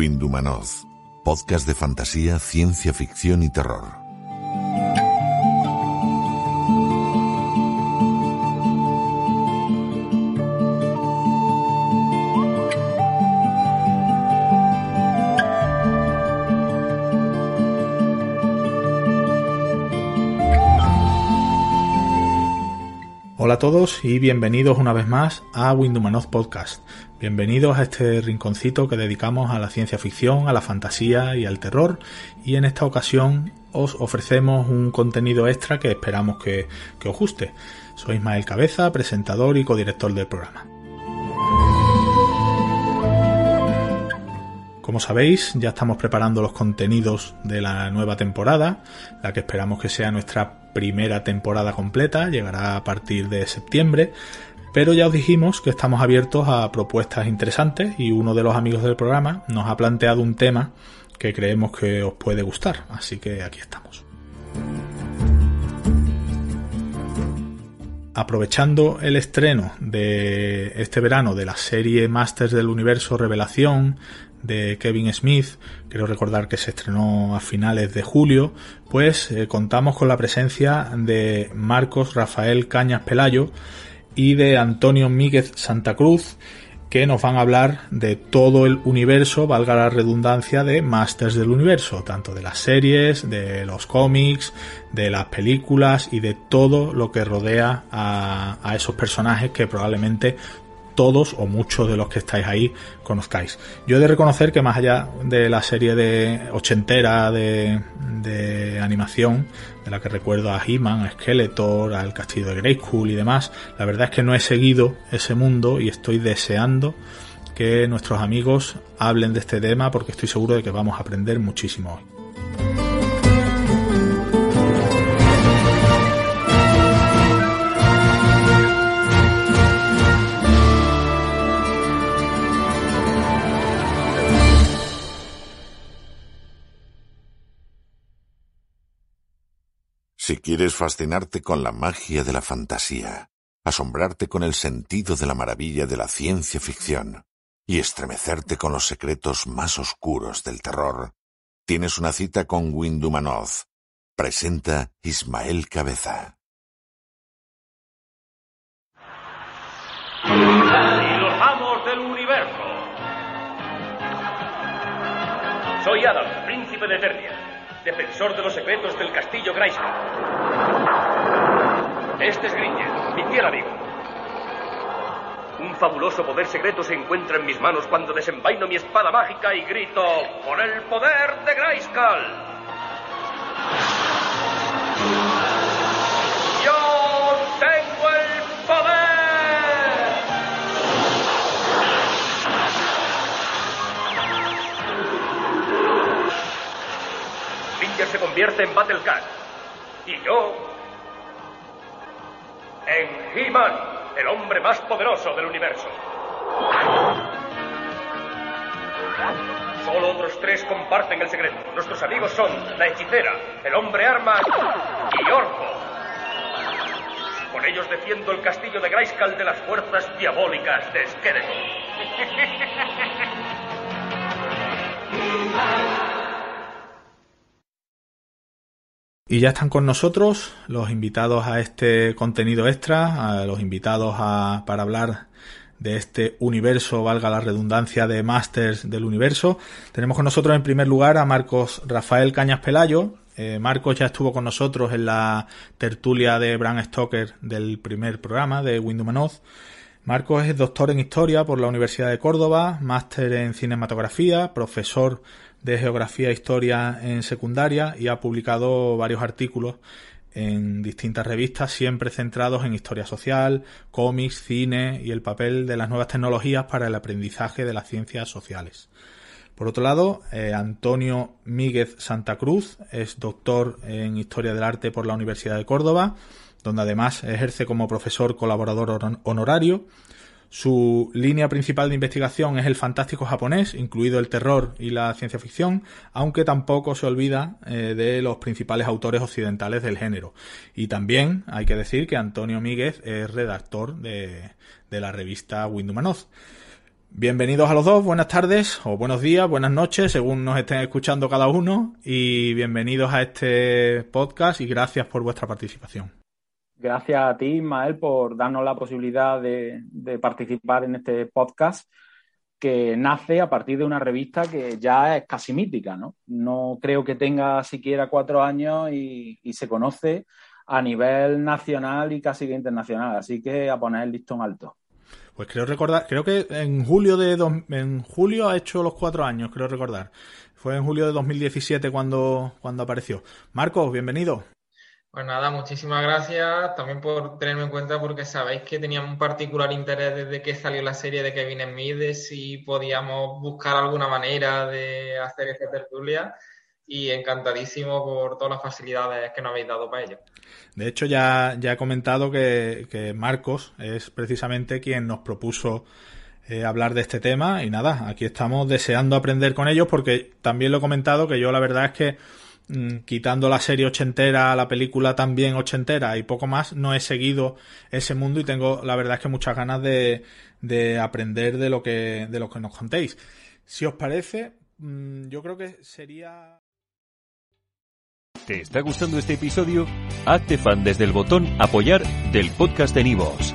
Windumanoz, podcast de fantasía, ciencia ficción y terror. Hola a todos y bienvenidos una vez más a Windumanoz Podcast. Bienvenidos a este rinconcito que dedicamos a la ciencia ficción, a la fantasía y al terror. Y en esta ocasión os ofrecemos un contenido extra que esperamos que, que os guste. Soy Ismael Cabeza, presentador y codirector del programa. Como sabéis, ya estamos preparando los contenidos de la nueva temporada, la que esperamos que sea nuestra primera temporada completa, llegará a partir de septiembre, pero ya os dijimos que estamos abiertos a propuestas interesantes y uno de los amigos del programa nos ha planteado un tema que creemos que os puede gustar, así que aquí estamos. Aprovechando el estreno de este verano de la serie Masters del Universo Revelación de Kevin Smith, quiero recordar que se estrenó a finales de julio, pues eh, contamos con la presencia de Marcos Rafael Cañas Pelayo y de Antonio Míguez Santa Cruz, que nos van a hablar de todo el universo, valga la redundancia, de Masters del Universo, tanto de las series, de los cómics, de las películas y de todo lo que rodea a, a esos personajes que probablemente todos o muchos de los que estáis ahí conozcáis. Yo he de reconocer que más allá de la serie de ochentera de, animación, de la que recuerdo a He-Man, a Skeletor, al Castillo de Grayskull y demás, la verdad es que no he seguido ese mundo y estoy deseando que nuestros amigos hablen de este tema porque estoy seguro de que vamos a aprender muchísimo hoy. Si quieres fascinarte con la magia de la fantasía, asombrarte con el sentido de la maravilla de la ciencia ficción y estremecerte con los secretos más oscuros del terror, tienes una cita con Windumanoz. Presenta Ismael Cabeza. Los amos del universo. Soy Adam, príncipe de Eternia defensor de los secretos del castillo Grayskull. Este es Gringer, mi fiel amigo. Un fabuloso poder secreto se encuentra en mis manos cuando desenvaino mi espada mágica y grito ¡Por el poder de Grayskull! Gringer se convierte en Battle Cat. Y yo. en He-Man, el hombre más poderoso del universo. Solo otros tres comparten el secreto. Nuestros amigos son la hechicera, el hombre arma y Orco. Con ellos defiendo el castillo de Grayskull de las fuerzas diabólicas de Skeletor. Y ya están con nosotros los invitados a este contenido extra, a los invitados a, para hablar de este universo, valga la redundancia, de Masters del Universo. Tenemos con nosotros en primer lugar a Marcos Rafael Cañas Pelayo. Eh, Marcos ya estuvo con nosotros en la tertulia de Bram Stoker del primer programa de Windumanoz. Marcos es doctor en Historia por la Universidad de Córdoba, máster en Cinematografía, profesor de Geografía e Historia en secundaria y ha publicado varios artículos en distintas revistas, siempre centrados en historia social, cómics, cine y el papel de las nuevas tecnologías para el aprendizaje de las ciencias sociales. Por otro lado, eh, Antonio Míguez Santa Cruz es doctor en Historia del Arte por la Universidad de Córdoba, donde además ejerce como profesor colaborador honorario. Su línea principal de investigación es el fantástico japonés, incluido el terror y la ciencia ficción, aunque tampoco se olvida eh, de los principales autores occidentales del género. Y también hay que decir que Antonio Míguez es redactor de, la revista Windumanoz. Bienvenidos a los dos, buenas tardes o buenos días, buenas noches, según nos estén escuchando cada uno, y bienvenidos a este podcast y gracias por vuestra participación. Gracias a ti, Ismael, por darnos la posibilidad de, participar en este podcast que nace a partir de una revista que ya es casi mítica, ¿no? No creo que tenga siquiera cuatro años y, se conoce a nivel nacional y casi internacional, así que a poner el listón alto. Pues creo recordar, creo que en julio de en julio ha hecho los cuatro años, creo recordar. Fue en julio de 2017 cuando, cuando apareció. Marcos, bienvenido. Pues nada, muchísimas gracias también por tenerme en cuenta porque sabéis que teníamos un particular interés desde que salió la serie de Kevin Smith de si podíamos buscar alguna manera de hacer esta tertulia y encantadísimo por todas las facilidades que nos habéis dado para ello. De hecho, ya, ya he comentado que, Marcos es precisamente quien nos propuso eh, hablar de este tema y nada, aquí estamos deseando aprender con ellos porque también lo he comentado que yo la verdad es que quitando la serie ochentera, la película también ochentera y poco más, no he seguido ese mundo y tengo la verdad es que muchas ganas de, de aprender de lo que de lo que nos contéis. Si os parece, mm, yo creo que sería ¿Te está gustando este episodio? Hazte fan desde el botón apoyar del podcast de Nivos.